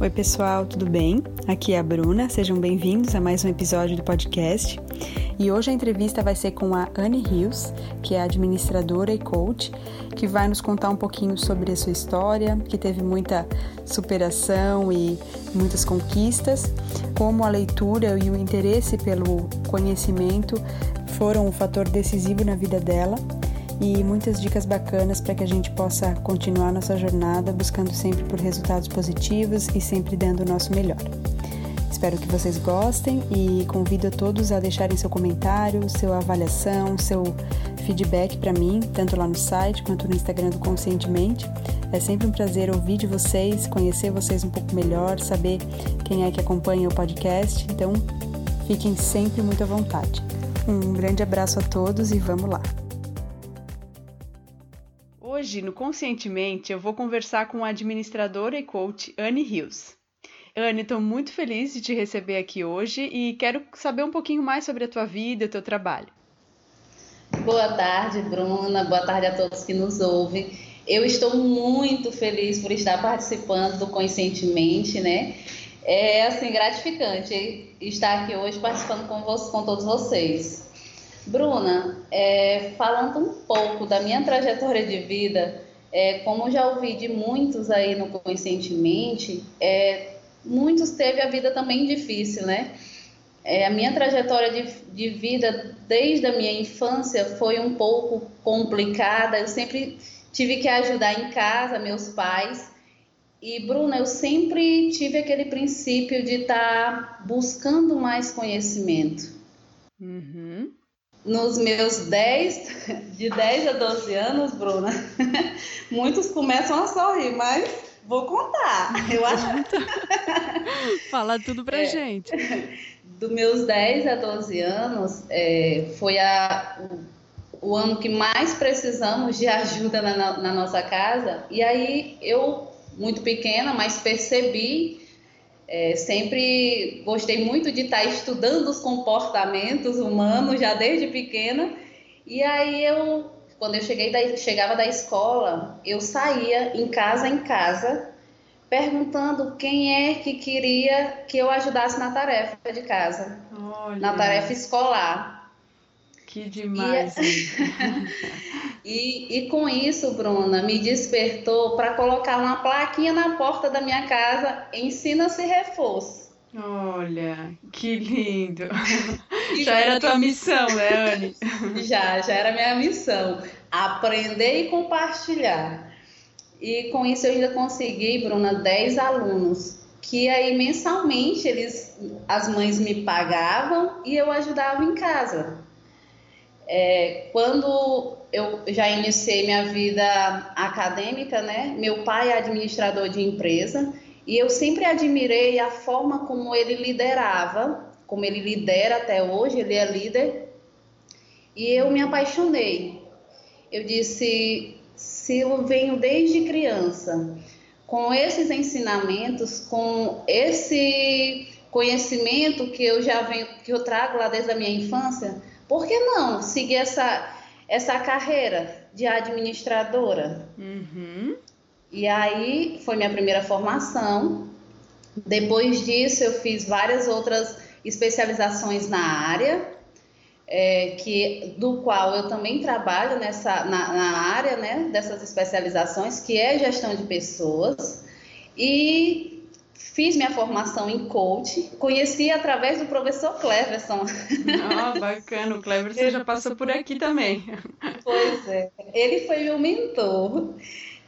Oi, pessoal, tudo bem? Aqui é a Bruna, sejam bem-vindos a mais um episódio do podcast. E hoje a entrevista vai ser com a Anne Rios, que é administradora e coach, que vai nos contar um pouquinho sobre a sua história, que teve muita superação e muitas conquistas, como a leitura e o interesse pelo conhecimento foram um fator decisivo na vida dela e muitas dicas bacanas para que a gente possa continuar nossa jornada buscando sempre por resultados positivos e sempre dando o nosso melhor. Espero que vocês gostem e convido a todos a deixarem seu comentário, sua avaliação, seu feedback para mim, tanto lá no site quanto no Instagram do Conscientemente. É sempre um prazer ouvir de vocês, conhecer vocês um pouco melhor, saber quem é que acompanha o podcast. Então, fiquem sempre muito à vontade. Um grande abraço a todos e vamos lá! Hoje, no Conscientemente, eu vou conversar com a administradora e coach Anne Rios. Anne, estou muito feliz de te receber aqui hoje e quero saber um pouquinho mais sobre a tua vida e o teu trabalho. Boa tarde, Bruna. Boa tarde a todos que nos ouvem. Eu estou muito feliz por estar participando do Conscientemente, né? É assim gratificante estar aqui hoje participando com, você, com todos vocês. Bruna, é, falando um pouco da minha trajetória de vida, é, como já ouvi de muitos aí no Conscientemente, é, muitos teve a vida também difícil, né? É, a minha trajetória de, de vida desde a minha infância foi um pouco complicada. Eu sempre tive que ajudar em casa meus pais. E, Bruna, eu sempre tive aquele princípio de estar tá buscando mais conhecimento. Uhum nos meus 10, de 10 a 12 anos, Bruna, muitos começam a sorrir, mas vou contar. Eu acho. Fala tudo pra é, gente. Dos meus 10 a 12 anos, é, foi a, o, o, ano que mais precisamos de ajuda na, na nossa casa. E aí eu, muito pequena, mas percebi é, sempre gostei muito de estar estudando os comportamentos humanos já desde pequena. E aí eu, quando eu cheguei da, chegava da escola, eu saía em casa em casa perguntando quem é que queria que eu ajudasse na tarefa de casa, Olha. na tarefa escolar. Que demais! E, e, com isso, Bruna, me despertou para colocar uma plaquinha na porta da minha casa: ensina-se reforço. Olha, que lindo! já era a tua missão, né, Anne? Já, já era minha missão. Aprender e compartilhar. E com isso eu ainda consegui, Bruna, 10 alunos que aí mensalmente eles, as mães me pagavam e eu ajudava em casa. É, quando eu já iniciei minha vida acadêmica, né? Meu pai é administrador de empresa e eu sempre admirei a forma como ele liderava, como ele lidera até hoje, ele é líder. E eu me apaixonei. Eu disse, se eu venho desde criança com esses ensinamentos, com esse conhecimento que eu já venho, que eu trago lá desde a minha infância, por que não seguir essa, essa carreira de administradora? Uhum. E aí foi minha primeira formação. Depois disso, eu fiz várias outras especializações na área, é, que do qual eu também trabalho nessa na, na área né, dessas especializações, que é gestão de pessoas. E Fiz minha formação em coach, conheci através do professor Cleverson. Ah, bacana, o Cleverson já passou por aqui também. Pois é, ele foi meu mentor.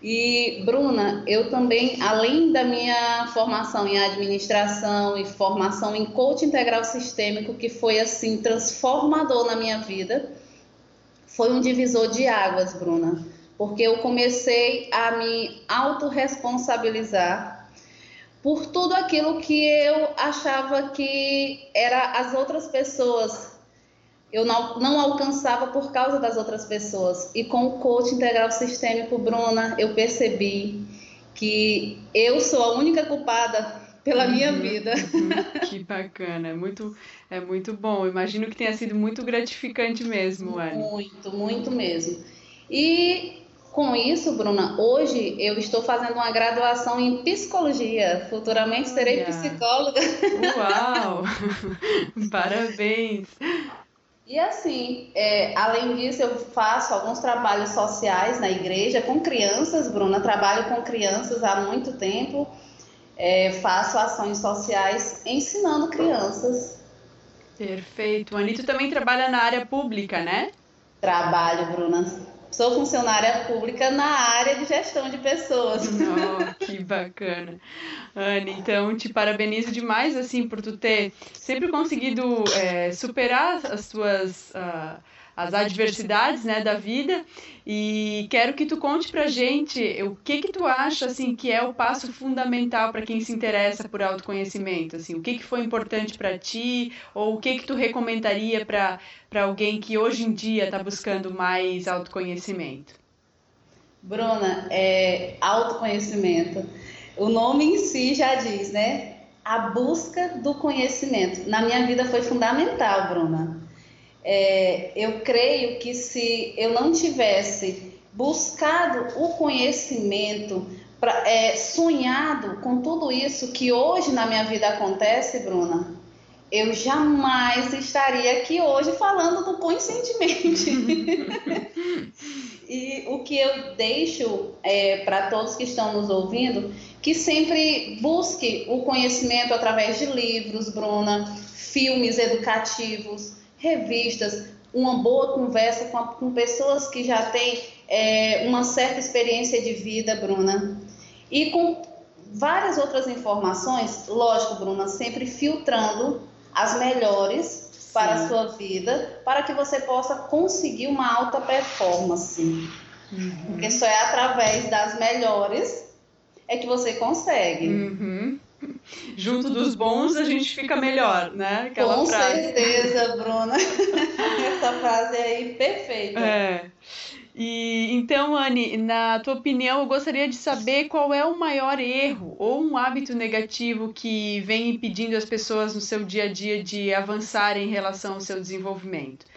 E, Bruna, eu também, além da minha formação em administração e formação em coach integral sistêmico, que foi assim transformador na minha vida, foi um divisor de águas, Bruna, porque eu comecei a me autorresponsabilizar por tudo aquilo que eu achava que era as outras pessoas. Eu não, não alcançava por causa das outras pessoas. E com o coach integral sistêmico, Bruna, eu percebi que eu sou a única culpada pela uhum, minha vida. Uhum, que bacana, é muito, é muito bom. Imagino que tenha sido muito gratificante mesmo, Anne. Muito, muito mesmo. E com isso, Bruna, hoje eu estou fazendo uma graduação em psicologia. Futuramente serei psicóloga. Uau! Parabéns! E assim, é, além disso, eu faço alguns trabalhos sociais na igreja com crianças, Bruna. Trabalho com crianças há muito tempo. É, faço ações sociais ensinando crianças. Perfeito. Anitta também trabalha na área pública, né? Trabalho, Bruna. Sou funcionária pública na área de gestão de pessoas. Oh, que bacana. Anne, então te parabenizo demais assim por tu ter sempre conseguido é, superar as tuas uh, as adversidades né, da vida e quero que tu conte pra gente o que que tu acha assim que é o passo fundamental para quem se interessa por autoconhecimento, assim, o que que foi importante para ti ou o que que tu recomendaria para para alguém que hoje em dia está buscando mais autoconhecimento? Bruna, é autoconhecimento. O nome em si já diz, né? A busca do conhecimento. Na minha vida foi fundamental, Bruna. É, eu creio que se eu não tivesse buscado o conhecimento, pra, é, sonhado com tudo isso que hoje na minha vida acontece, Bruna, eu jamais estaria aqui hoje falando do conscientemente. e o que eu deixo é, para todos que estão nos ouvindo, que sempre busque o conhecimento através de livros, Bruna, filmes educativos, revistas, uma boa conversa com, a, com pessoas que já têm é, uma certa experiência de vida, Bruna, e com várias outras informações, lógico, Bruna, sempre filtrando as melhores Sim. para a sua vida, para que você possa conseguir uma alta performance. Uhum. Porque só é através das melhores é que você consegue. Uhum junto dos bons a gente fica melhor, né? Aquela Com frase. certeza, Bruna. Essa frase aí perfeita. É. E então, Anne, na tua opinião, eu gostaria de saber qual é o maior erro ou um hábito negativo que vem impedindo as pessoas no seu dia a dia de avançar em relação ao seu desenvolvimento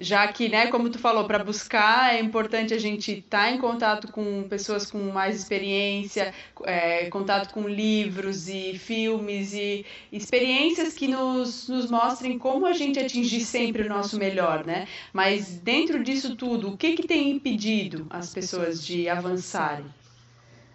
já que, né, como tu falou, para buscar é importante a gente estar tá em contato com pessoas com mais experiência, é, contato com livros e filmes e experiências que nos, nos mostrem como a gente atingir sempre o nosso melhor, né? Mas dentro disso tudo, o que, que tem impedido as pessoas de avançarem?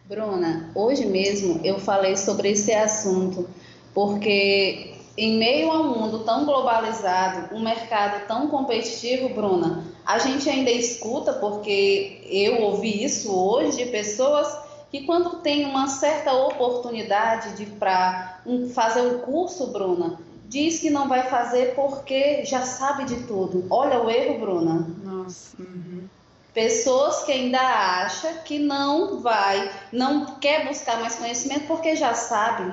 Bruna, hoje mesmo eu falei sobre esse assunto porque em meio a um mundo tão globalizado, um mercado tão competitivo, Bruna, a gente ainda escuta, porque eu ouvi isso hoje de pessoas que quando tem uma certa oportunidade de para um, fazer um curso, Bruna, diz que não vai fazer porque já sabe de tudo. Olha o erro, Bruna. Nossa. Uhum. Pessoas que ainda acham que não vai, não quer buscar mais conhecimento porque já sabe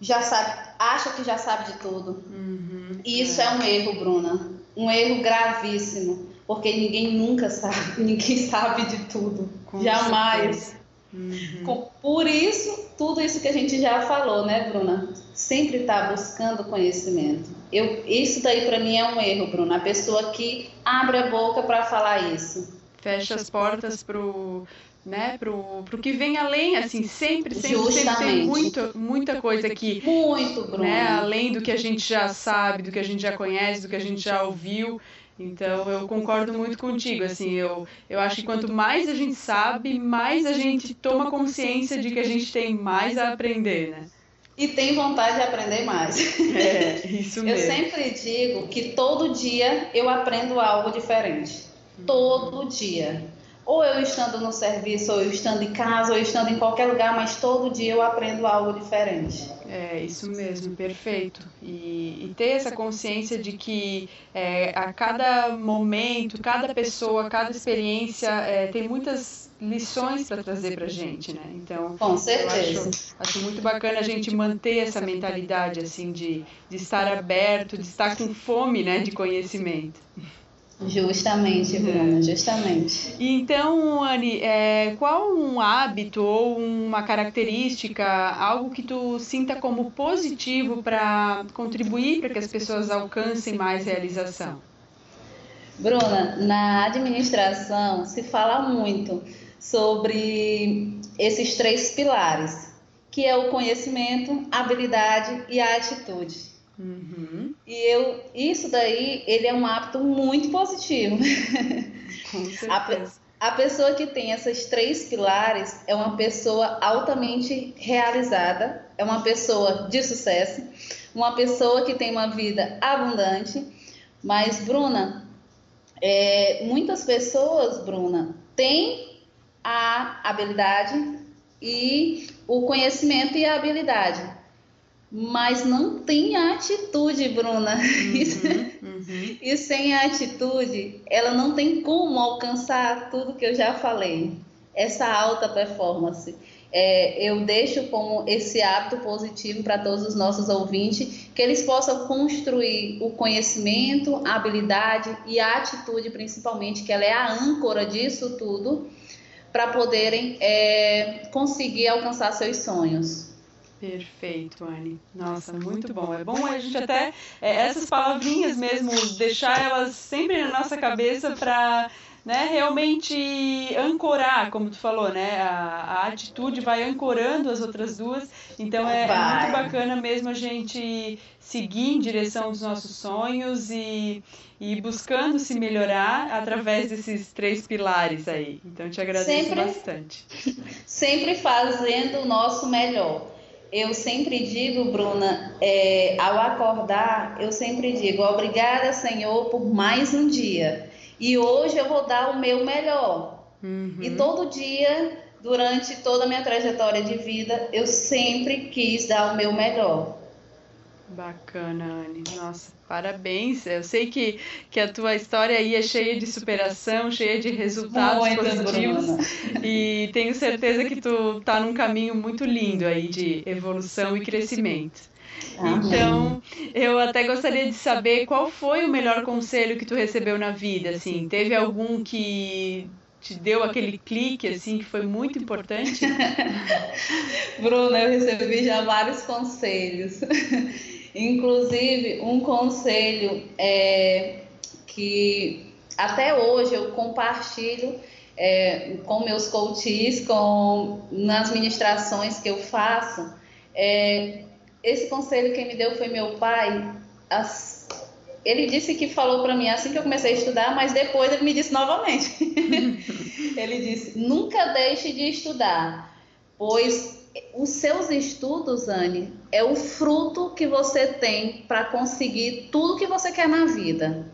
já sabe, acha que já sabe de tudo. Uhum, e isso é. é um erro, Bruna. Um erro gravíssimo. Porque ninguém nunca sabe, ninguém sabe de tudo. Com Jamais. Uhum. Por isso, tudo isso que a gente já falou, né, Bruna? Sempre está buscando conhecimento. Eu, isso daí para mim é um erro, Bruna. A pessoa que abre a boca para falar isso. Fecha as portas pro né, pro, pro que vem além, assim, sempre, sempre, sempre tem muito, muita coisa aqui. Muito, Bruno. Né, além do que a gente já sabe, do que a gente já conhece, do que a gente já ouviu. Então eu concordo muito contigo, assim, eu, eu acho que quanto mais a gente sabe, mais a gente toma consciência de que a gente tem mais a aprender, né? E tem vontade de aprender mais. É, isso mesmo. Eu sempre digo que todo dia eu aprendo algo diferente. Todo dia ou eu estando no serviço, ou eu estando em casa, ou eu estando em qualquer lugar, mas todo dia eu aprendo algo diferente. É, isso mesmo, perfeito. E, e ter essa consciência de que é, a cada momento, cada pessoa, cada experiência é, tem muitas lições para trazer para gente, né? Então, com certeza. Acho, acho, muito bacana a gente manter essa mentalidade assim de, de estar aberto, de estar com fome, né, de conhecimento. Justamente, Bruna, justamente. Então, Anne, é, qual um hábito ou uma característica, algo que tu sinta como positivo para contribuir para que as pessoas alcancem mais realização? Bruna, na administração se fala muito sobre esses três pilares, que é o conhecimento, habilidade e a atitude. Uhum. E eu, isso daí, ele é um hábito muito positivo. Com certeza. A, a pessoa que tem esses três pilares é uma pessoa altamente realizada, é uma pessoa de sucesso, uma pessoa que tem uma vida abundante. Mas, Bruna, é, muitas pessoas, Bruna, têm a habilidade e o conhecimento e a habilidade, mas não tem a atitude, Bruna. Uhum, uhum. e sem a atitude, ela não tem como alcançar tudo que eu já falei. Essa alta performance é, eu deixo como esse hábito positivo para todos os nossos ouvintes, que eles possam construir o conhecimento, a habilidade e a atitude, principalmente, que ela é a âncora disso tudo, para poderem é, conseguir alcançar seus sonhos. Perfeito, Anne. Nossa, muito bom. É bom a gente até é, essas palavrinhas mesmo deixar elas sempre na nossa cabeça para né, realmente ancorar, como tu falou, né? A, a atitude vai ancorando as outras duas. Então é, é, muito bacana mesmo a gente seguir em direção dos nossos sonhos e, e buscando se melhorar através desses três pilares aí. Então te agradeço sempre, bastante. Sempre fazendo o nosso melhor. Eu sempre digo, Bruna, é, ao acordar, eu sempre digo, obrigada, Senhor, por mais um dia. E hoje eu vou dar o meu melhor. Uhum. E todo dia, durante toda a minha trajetória de vida, eu sempre quis dar o meu melhor. Bacana, Anne. Nossa, parabéns. Eu sei que, que a tua história aí é cheia de superação, cheia de resultados muito positivos. Bruna. E tenho certeza que tu tá num caminho muito lindo aí de evolução e crescimento. Então, eu até gostaria de saber qual foi o melhor conselho que tu recebeu na vida, assim. Teve algum que te deu aquele clique, assim, que foi muito importante? Bruna, eu recebi já vários conselhos. Inclusive, um conselho é, que até hoje eu compartilho é, com meus coaches, com, nas ministrações que eu faço, é, esse conselho quem me deu foi meu pai. As, ele disse que falou para mim assim que eu comecei a estudar, mas depois ele me disse novamente. ele disse: nunca deixe de estudar, pois os seus estudos, Anne, é o fruto que você tem para conseguir tudo que você quer na vida.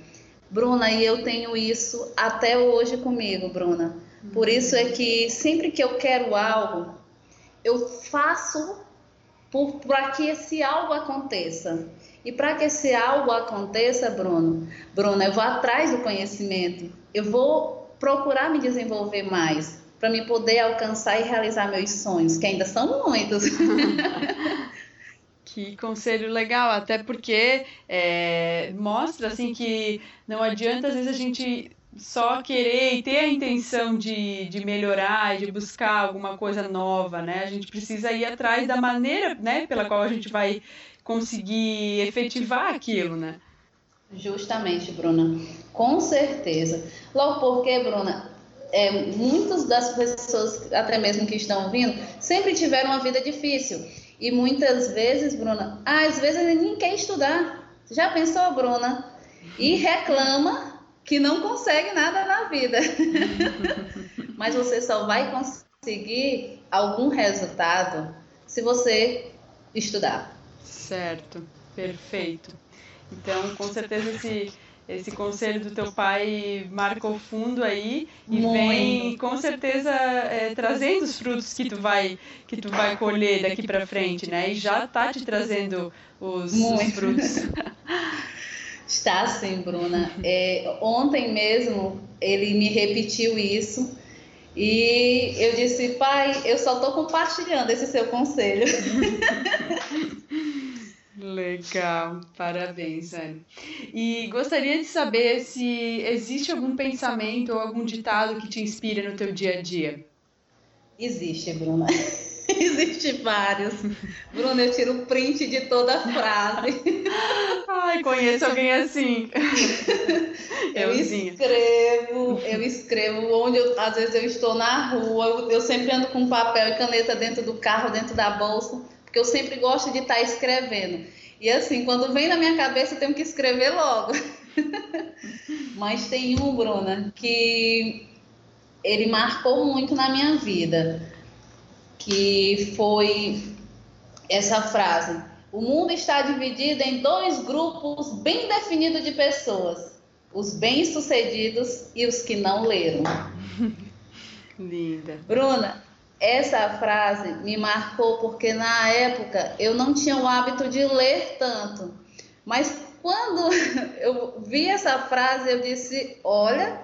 Bruna, e eu tenho isso até hoje comigo, Bruna. Por isso é que sempre que eu quero algo, eu faço para que esse algo aconteça. E para que esse algo aconteça, Bruno, Bruno, eu vou atrás do conhecimento, eu vou procurar me desenvolver mais para me poder alcançar e realizar meus sonhos, que ainda são muitos. Que conselho legal, até porque é, mostra assim que não adianta às vezes a gente só querer e ter a intenção de, de melhorar e de buscar alguma coisa nova, né? A gente precisa ir atrás da maneira, né, pela qual a gente vai conseguir efetivar aquilo, né? Justamente, Bruna. Com certeza. Logo porque, Bruna, é, muitas das pessoas, até mesmo que estão ouvindo, sempre tiveram uma vida difícil. E muitas vezes, Bruna, às vezes ele nem quer estudar. Já pensou, Bruna? E reclama que não consegue nada na vida. Mas você só vai conseguir algum resultado se você estudar. Certo, perfeito. Então, com certeza esse esse conselho do teu pai marcou fundo aí e Muito. vem com certeza é, trazendo os frutos que tu vai que tu vai colher daqui para frente, né? E já tá te trazendo os, os frutos. Está sim, Bruna. É, ontem mesmo ele me repetiu isso e eu disse, pai, eu só estou compartilhando esse seu conselho. Legal, parabéns, Anne. E gostaria de saber se existe algum pensamento ou algum ditado que te inspira no teu dia a dia. Existe, Bruna. Existem vários. Bruna, eu tiro print de toda a frase. Ai, conheço alguém assim. eu escrevo, eu escrevo onde eu, às vezes eu estou na rua, eu sempre ando com papel e caneta dentro do carro, dentro da bolsa, porque eu sempre gosto de estar escrevendo. E assim, quando vem na minha cabeça, eu tenho que escrever logo. Mas tem um, Bruna, que ele marcou muito na minha vida, que foi essa frase: o mundo está dividido em dois grupos bem definidos de pessoas: os bem-sucedidos e os que não leram. Linda. Bruna, essa frase me marcou porque na época eu não tinha o hábito de ler tanto. Mas quando eu vi essa frase, eu disse: olha,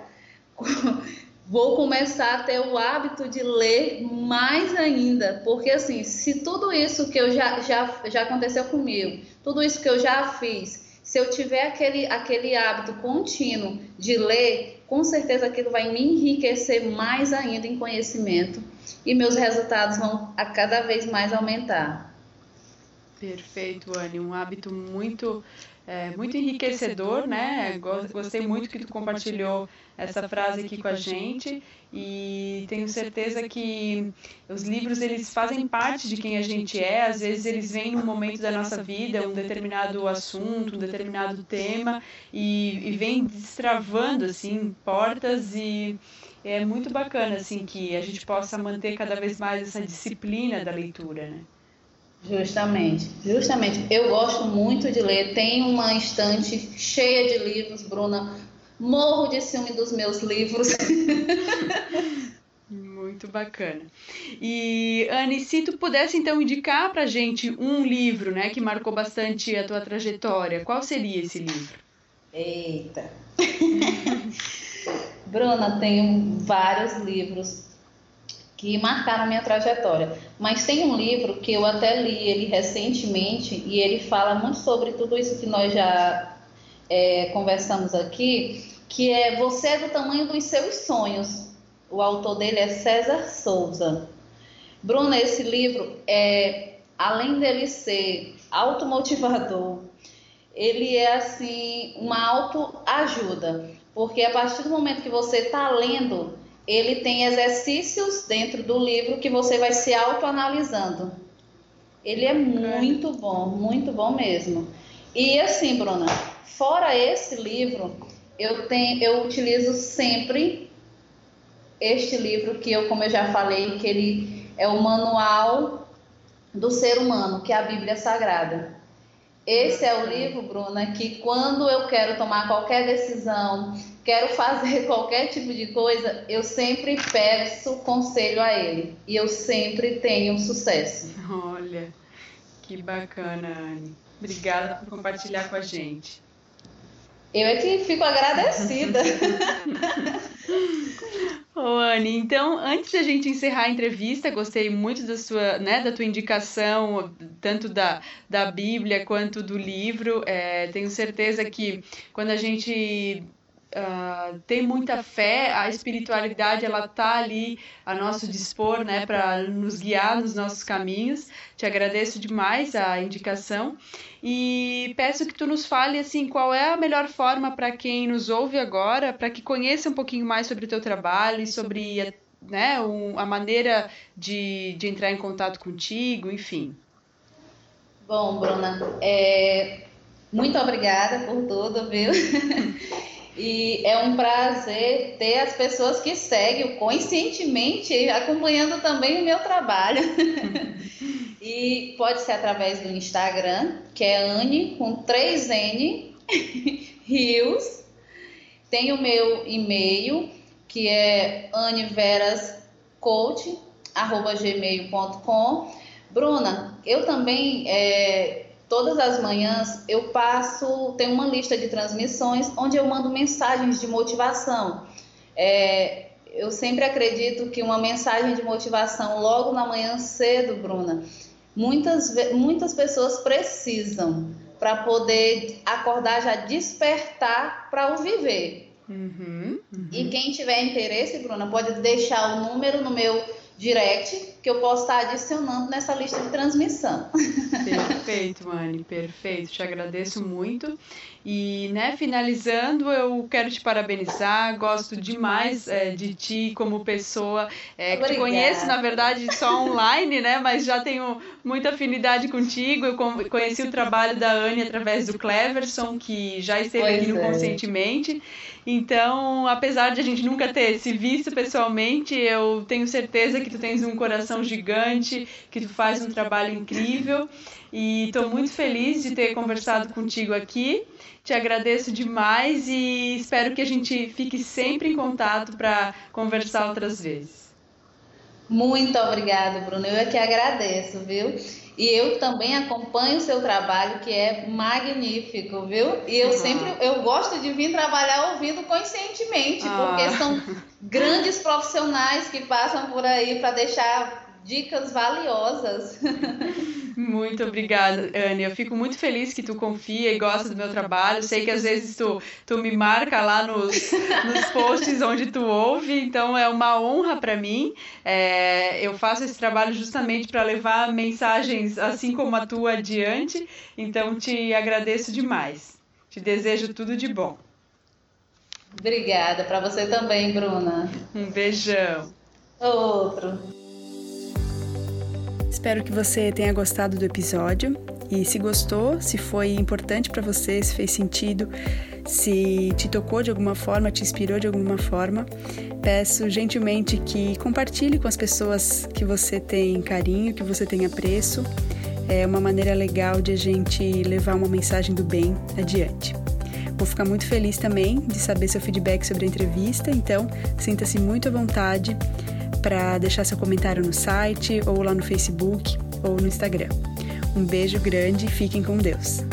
vou começar a ter o hábito de ler mais ainda, porque assim, se tudo isso que eu já, já, já aconteceu comigo, tudo isso que eu já fiz, se eu tiver aquele, aquele hábito contínuo de ler, com certeza aquilo vai me enriquecer mais ainda em conhecimento e meus resultados vão a cada vez mais aumentar. Perfeito, Anne. Um hábito muito é, muito enriquecedor, né? Gostei muito que tu compartilhou essa frase aqui com a gente e tenho certeza que os livros eles fazem parte de quem a gente é. Às vezes eles vêm num momento da nossa vida, um determinado assunto, um determinado tema e, e vem destravando assim portas e é muito bacana assim que a gente possa manter cada vez mais essa disciplina da leitura, né? Justamente, justamente. Eu gosto muito de ler. Tenho uma estante cheia de livros, Bruna. Morro de ciúme dos meus livros. Muito bacana. E, Anne, se tu pudesse então indicar pra gente um livro, né, que marcou bastante a tua trajetória, qual seria esse livro? Eita. Bruna, tenho vários livros que marcaram minha trajetória. Mas tem um livro que eu até li ele recentemente e ele fala muito sobre tudo isso que nós já é, conversamos aqui, que é Você é do tamanho dos seus sonhos. O autor dele é César Souza. Bruna, esse livro é além dele ser automotivador, ele é assim uma autoajuda, porque a partir do momento que você está lendo ele tem exercícios dentro do livro que você vai se autoanalisando. Ele é muito bom, muito bom mesmo. E assim, Bruna, fora esse livro, eu tenho, eu utilizo sempre este livro que eu, como eu já falei, que ele é o manual do ser humano, que é a Bíblia Sagrada. Esse é o livro, Bruna, que quando eu quero tomar qualquer decisão, quero fazer qualquer tipo de coisa, eu sempre peço conselho a ele. E eu sempre tenho sucesso. Olha, que bacana, Anne. Obrigada por compartilhar com a gente. Eu é que fico agradecida. Ô, Anne, então, antes da gente encerrar a entrevista, gostei muito da sua, né, da tua indicação, tanto da, da Bíblia quanto do livro. É, tenho certeza que quando a gente uh, tem muita fé, a espiritualidade ela tá ali a nosso dispor, né, para nos guiar nos nossos caminhos. Te agradeço demais a indicação e peço que tu nos fale assim qual é a melhor forma para quem nos ouve agora, para que conheça um pouquinho mais sobre o teu trabalho e sobre a, né, um, a maneira de, de entrar em contato contigo, enfim. Bom, Bruna, é, muito obrigada por tudo, viu? E é um prazer ter as pessoas que seguem conscientemente, acompanhando também o meu trabalho. e pode ser através do Instagram, que é Anne com 3N Rios. Tem o meu e-mail, que é aniverascoach.gmail.com. Bruna, eu também é, Todas as manhãs eu passo, tem uma lista de transmissões onde eu mando mensagens de motivação. É, eu sempre acredito que uma mensagem de motivação logo na manhã cedo, Bruna, muitas, muitas pessoas precisam para poder acordar já despertar para o viver. Uhum, uhum. E quem tiver interesse, Bruna, pode deixar o número no meu direct que eu posso estar adicionando nessa lista de transmissão. Perfeito, Mani, perfeito. Te agradeço muito. E, né, finalizando, eu quero te parabenizar. Gosto demais é, de ti como pessoa. É, que te conheço, na verdade, só online, né? Mas já tenho muita afinidade contigo. Eu conheci o trabalho da Anne através do Cleverson, que já esteve pois aqui no é. Conscientemente. Então, apesar de a gente nunca ter se visto pessoalmente, eu tenho certeza que tu tens um coração gigante, que tu faz um trabalho incrível. E estou muito feliz de ter conversado contigo aqui. Te agradeço demais e espero que a gente fique sempre em contato para conversar outras vezes. Muito obrigada, Bruno. Eu é que agradeço, viu? E eu também acompanho o seu trabalho, que é magnífico, viu? E eu uhum. sempre eu gosto de vir trabalhar ouvindo conscientemente, ah. porque são grandes profissionais que passam por aí para deixar dicas valiosas. Muito obrigada, Anne. Eu fico muito feliz que tu confia e gosta do meu trabalho. Sei que às vezes tu, tu me marca lá nos, nos posts onde tu ouve, então é uma honra para mim. É, eu faço esse trabalho justamente para levar mensagens assim como a tua adiante, então te agradeço demais. Te desejo tudo de bom. Obrigada, para você também, Bruna. Um beijão. Outro. Espero que você tenha gostado do episódio e se gostou, se foi importante para você, se fez sentido, se te tocou de alguma forma, te inspirou de alguma forma, peço gentilmente que compartilhe com as pessoas que você tem carinho, que você tem apreço. É uma maneira legal de a gente levar uma mensagem do bem adiante. Vou ficar muito feliz também de saber seu feedback sobre a entrevista, então sinta-se muito à vontade para deixar seu comentário no site ou lá no Facebook ou no Instagram. Um beijo grande e fiquem com Deus.